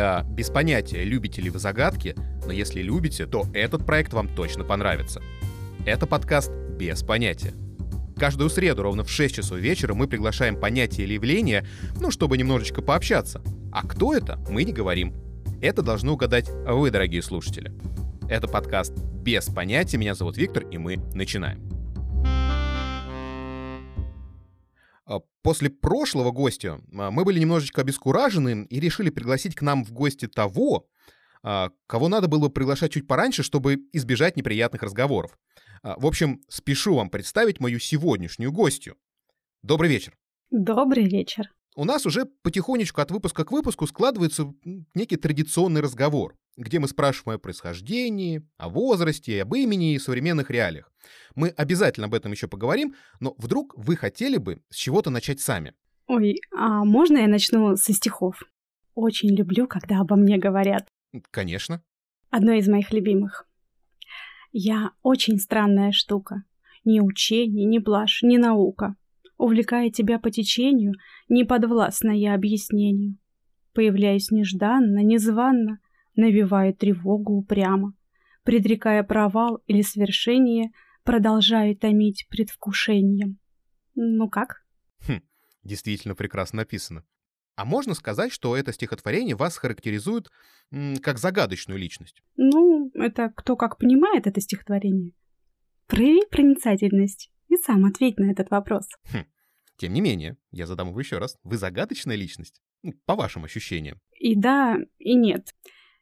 Я без понятия, любите ли вы загадки, но если любите, то этот проект вам точно понравится. Это подкаст «Без понятия». Каждую среду ровно в 6 часов вечера мы приглашаем понятие или явление, ну, чтобы немножечко пообщаться. А кто это, мы не говорим. Это должны угадать вы, дорогие слушатели. Это подкаст «Без понятия». Меня зовут Виктор, и мы начинаем. После прошлого гостя а, мы были немножечко обескуражены и решили пригласить к нам в гости того, а, кого надо было бы приглашать чуть пораньше, чтобы избежать неприятных разговоров. В общем, спешу вам представить мою сегодняшнюю гостью. Добрый вечер. Добрый вечер. У нас уже потихонечку от выпуска к выпуску складывается некий традиционный разговор где мы спрашиваем о происхождении, о возрасте, об имени и современных реалиях. Мы обязательно об этом еще поговорим, но вдруг вы хотели бы с чего-то начать сами? Ой, а можно я начну со стихов? Очень люблю, когда обо мне говорят. Конечно. Одно из моих любимых. Я очень странная штука. Ни учение, ни блажь, ни наука. Увлекая тебя по течению, не подвластна я объяснению. Появляюсь нежданно, незванно — навевают тревогу упрямо, предрекая провал или свершение, продолжая томить предвкушением. Ну как? Хм, действительно прекрасно написано. А можно сказать, что это стихотворение вас характеризует м, как загадочную личность? Ну, это кто как понимает это стихотворение. Прояви проницательность и сам ответь на этот вопрос. Хм. Тем не менее, я задам его еще раз. Вы загадочная личность? Ну, по вашим ощущениям. И да, и нет.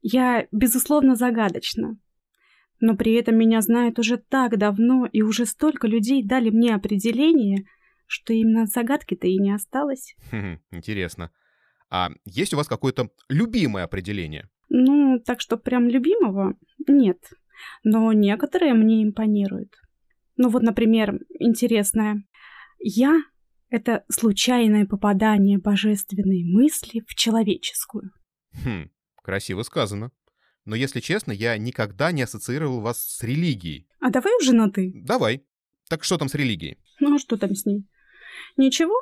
Я, безусловно, загадочна. Но при этом меня знают уже так давно, и уже столько людей дали мне определение, что именно загадки-то и не осталось. Хм, интересно. А есть у вас какое-то любимое определение? Ну, так что прям любимого нет. Но некоторые мне импонируют. Ну вот, например, интересное. Я — это случайное попадание божественной мысли в человеческую. Хм, Красиво сказано. Но, если честно, я никогда не ассоциировал вас с религией. А давай уже на «ты». Давай. Так что там с религией? Ну, а что там с ней? Ничего.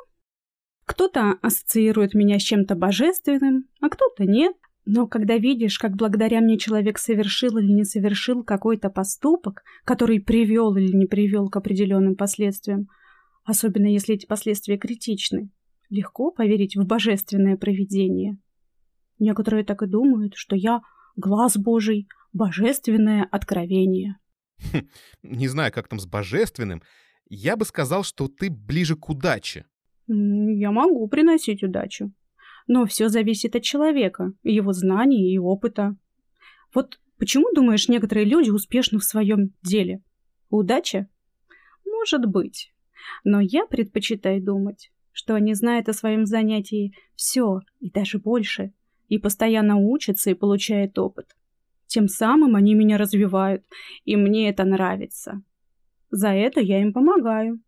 Кто-то ассоциирует меня с чем-то божественным, а кто-то нет. Но когда видишь, как благодаря мне человек совершил или не совершил какой-то поступок, который привел или не привел к определенным последствиям, особенно если эти последствия критичны, легко поверить в божественное провидение. Некоторые так и думают, что я глаз Божий, божественное откровение. Хм, не знаю, как там с божественным. Я бы сказал, что ты ближе к удаче. Я могу приносить удачу. Но все зависит от человека, его знаний и опыта. Вот почему, думаешь, некоторые люди успешны в своем деле? Удача? Может быть. Но я предпочитаю думать, что они знают о своем занятии все и даже больше, и постоянно учатся и получают опыт. Тем самым они меня развивают, и мне это нравится. За это я им помогаю.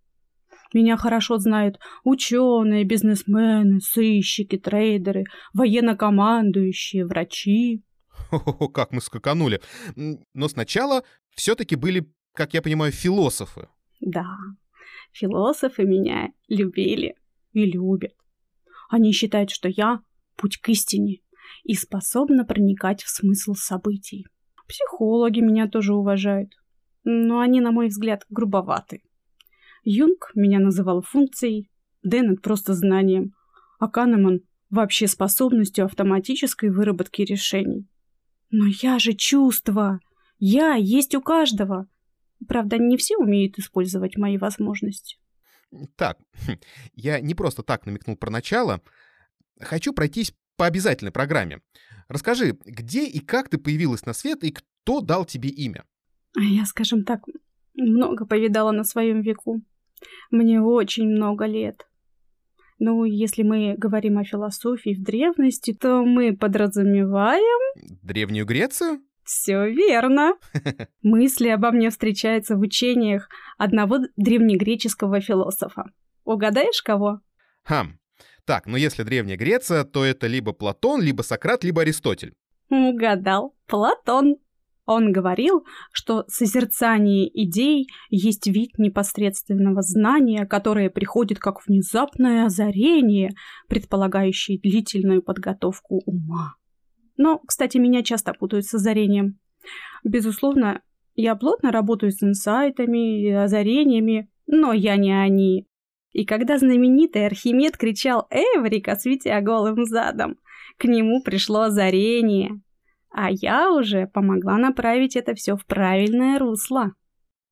Меня хорошо знают ученые, бизнесмены, сыщики, трейдеры, военно-командующие, врачи. О, как мы скаканули. Но сначала все-таки были, как я понимаю, философы. Да, философы меня любили и любят. Они считают, что я — путь к истине, и способна проникать в смысл событий. Психологи меня тоже уважают, но они, на мой взгляд, грубоваты. Юнг меня называл функцией, Деннет просто знанием, а Канеман вообще способностью автоматической выработки решений. Но я же чувство! Я есть у каждого! Правда, не все умеют использовать мои возможности. Так, я не просто так намекнул про начало. Хочу пройтись по обязательной программе. Расскажи, где и как ты появилась на свет и кто дал тебе имя? Я, скажем так, много повидала на своем веку. Мне очень много лет. Ну, если мы говорим о философии в древности, то мы подразумеваем... Древнюю Грецию? Все верно. Мысли обо мне встречаются в учениях одного древнегреческого философа. Угадаешь, кого? Хм, так, но если Древняя Греция, то это либо Платон, либо Сократ, либо Аристотель. Угадал. Платон. Он говорил, что созерцание идей есть вид непосредственного знания, которое приходит как внезапное озарение, предполагающее длительную подготовку ума. Но, кстати, меня часто путают с озарением. Безусловно, я плотно работаю с инсайтами и озарениями, но я не они. И когда знаменитый Архимед кричал «Эврика!», светя голым задом, к нему пришло озарение. А я уже помогла направить это все в правильное русло.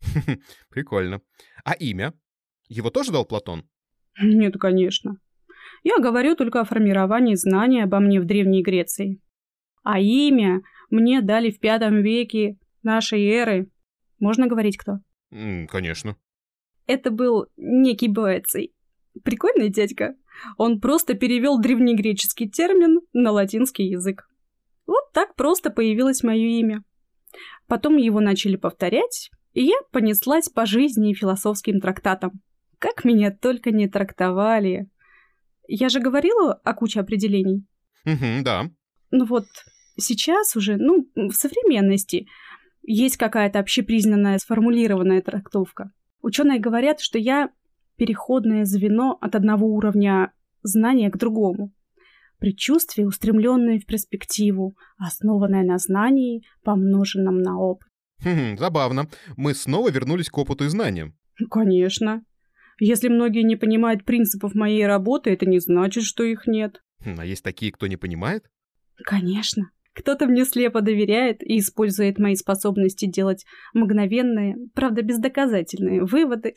Прикольно. А имя? Его тоже дал Платон? Нет, конечно. Я говорю только о формировании знаний обо мне в Древней Греции. А имя мне дали в пятом веке нашей эры. Можно говорить кто? конечно. Это был некий Боэций. Прикольный дядька. Он просто перевел древнегреческий термин на латинский язык. Вот так просто появилось мое имя. Потом его начали повторять, и я понеслась по жизни и философским трактатам. Как меня только не трактовали. Я же говорила о куче определений. Угу, да. Ну вот, сейчас уже, ну, в современности есть какая-то общепризнанная сформулированная трактовка. Ученые говорят, что я переходное звено от одного уровня знания к другому. Предчувствие, устремленное в перспективу, основанное на знании, помноженном на опыт. Хм, забавно. Мы снова вернулись к опыту и знаниям. Конечно. Если многие не понимают принципов моей работы, это не значит, что их нет. Хм, а есть такие, кто не понимает? Конечно. Кто-то мне слепо доверяет и использует мои способности делать мгновенные, правда бездоказательные выводы,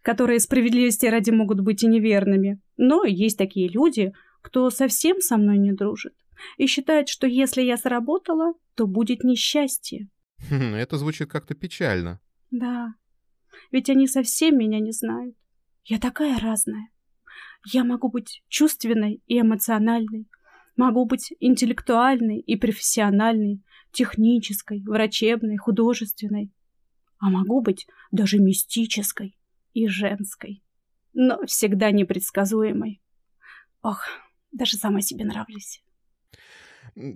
которые справедливости ради могут быть и неверными. Но есть такие люди, кто совсем со мной не дружит и считает, что если я сработала, то будет несчастье. Хм, это звучит как-то печально. Да, ведь они совсем меня не знают. Я такая разная. Я могу быть чувственной и эмоциональной, Могу быть интеллектуальной и профессиональной, технической, врачебной, художественной. А могу быть даже мистической и женской. Но всегда непредсказуемой. Ох, даже сама себе нравлюсь.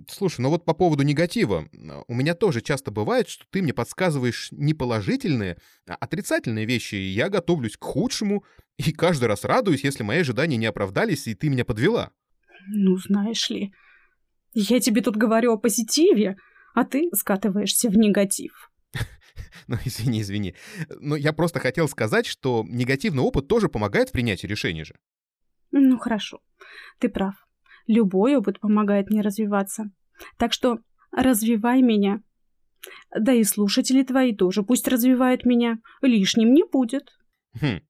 Слушай, ну вот по поводу негатива. У меня тоже часто бывает, что ты мне подсказываешь не положительные, а отрицательные вещи, и я готовлюсь к худшему, и каждый раз радуюсь, если мои ожидания не оправдались, и ты меня подвела. Ну, знаешь ли, я тебе тут говорю о позитиве, а ты скатываешься в негатив. Ну, извини, извини. Но я просто хотел сказать, что негативный опыт тоже помогает в принятии решений же. Ну, хорошо. Ты прав. Любой опыт помогает мне развиваться. Так что развивай меня. Да и слушатели твои тоже пусть развивают меня. Лишним не будет. Хм.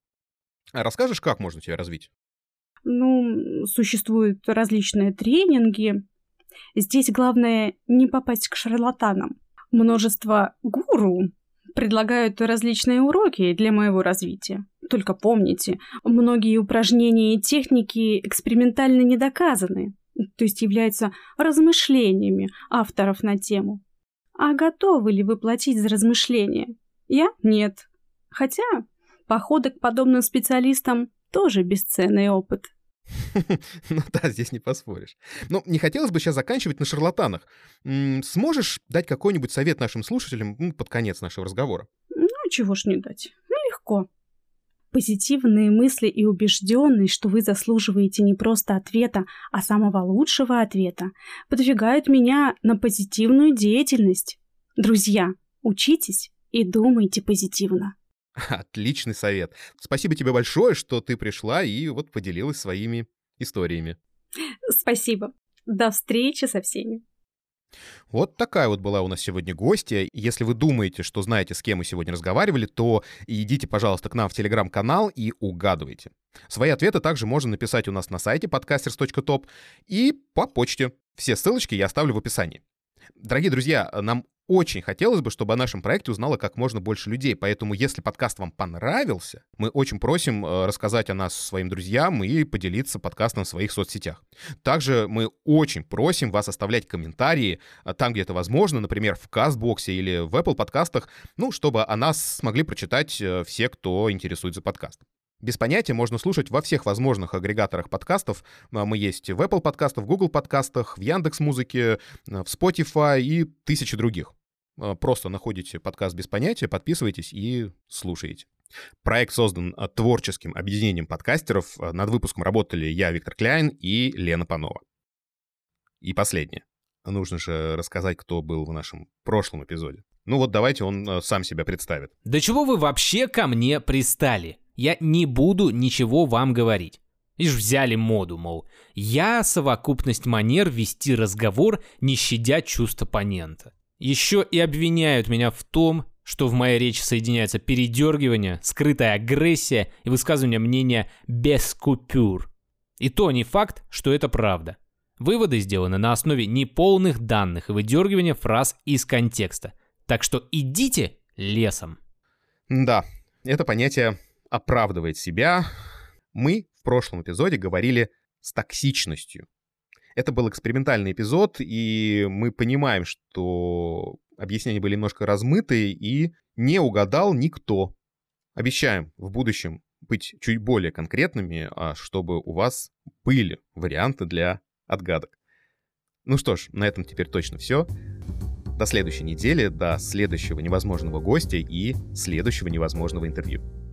А расскажешь, как можно тебя развить? Ну, существуют различные тренинги. Здесь главное не попасть к шарлатанам. Множество гуру предлагают различные уроки для моего развития. Только помните, многие упражнения и техники экспериментально не доказаны, то есть являются размышлениями авторов на тему. А готовы ли вы платить за размышления? Я – нет. Хотя походы к подобным специалистам тоже бесценный опыт. Ну да, здесь не поспоришь. Но не хотелось бы сейчас заканчивать на шарлатанах. Сможешь дать какой-нибудь совет нашим слушателям под конец нашего разговора? Ну, чего ж не дать. Легко. Позитивные мысли и убежденность, что вы заслуживаете не просто ответа, а самого лучшего ответа, подвигают меня на позитивную деятельность. Друзья, учитесь и думайте позитивно. Отличный совет. Спасибо тебе большое, что ты пришла и вот поделилась своими историями. Спасибо. До встречи со всеми. Вот такая вот была у нас сегодня гостья. Если вы думаете, что знаете, с кем мы сегодня разговаривали, то идите, пожалуйста, к нам в телеграм-канал и угадывайте. Свои ответы также можно написать у нас на сайте podcasters.top и по почте. Все ссылочки я оставлю в описании. Дорогие друзья, нам очень хотелось бы, чтобы о нашем проекте узнало как можно больше людей, поэтому если подкаст вам понравился, мы очень просим э, рассказать о нас своим друзьям и поделиться подкастом в своих соцсетях. Также мы очень просим вас оставлять комментарии э, там, где это возможно, например, в Кастбоксе или в Apple подкастах, ну, чтобы о нас смогли прочитать э, все, кто интересуется подкастом. Без понятия можно слушать во всех возможных агрегаторах подкастов. Мы есть в Apple подкастах, в Google подкастах, в Яндекс Музыке, в Spotify и тысячи других. Просто находите подкаст без понятия, подписывайтесь и слушаете. Проект создан творческим объединением подкастеров. Над выпуском работали я, Виктор Кляйн и Лена Панова. И последнее. нужно же рассказать, кто был в нашем прошлом эпизоде. Ну вот давайте он э, сам себя представит. Да чего вы вообще ко мне пристали? Я не буду ничего вам говорить. Лишь взяли моду, мол, я совокупность манер вести разговор, не щадя чувств оппонента. Еще и обвиняют меня в том, что в моей речи соединяются передергивание, скрытая агрессия и высказывание мнения без купюр. И то не факт, что это правда. Выводы сделаны на основе неполных данных и выдергивания фраз из контекста. Так что идите лесом. Да, это понятие оправдывает себя. Мы в прошлом эпизоде говорили с токсичностью. Это был экспериментальный эпизод, и мы понимаем, что объяснения были немножко размытые, и не угадал никто. Обещаем в будущем быть чуть более конкретными, а чтобы у вас были варианты для отгадок. Ну что ж, на этом теперь точно все. До следующей недели, до следующего невозможного гостя и следующего невозможного интервью.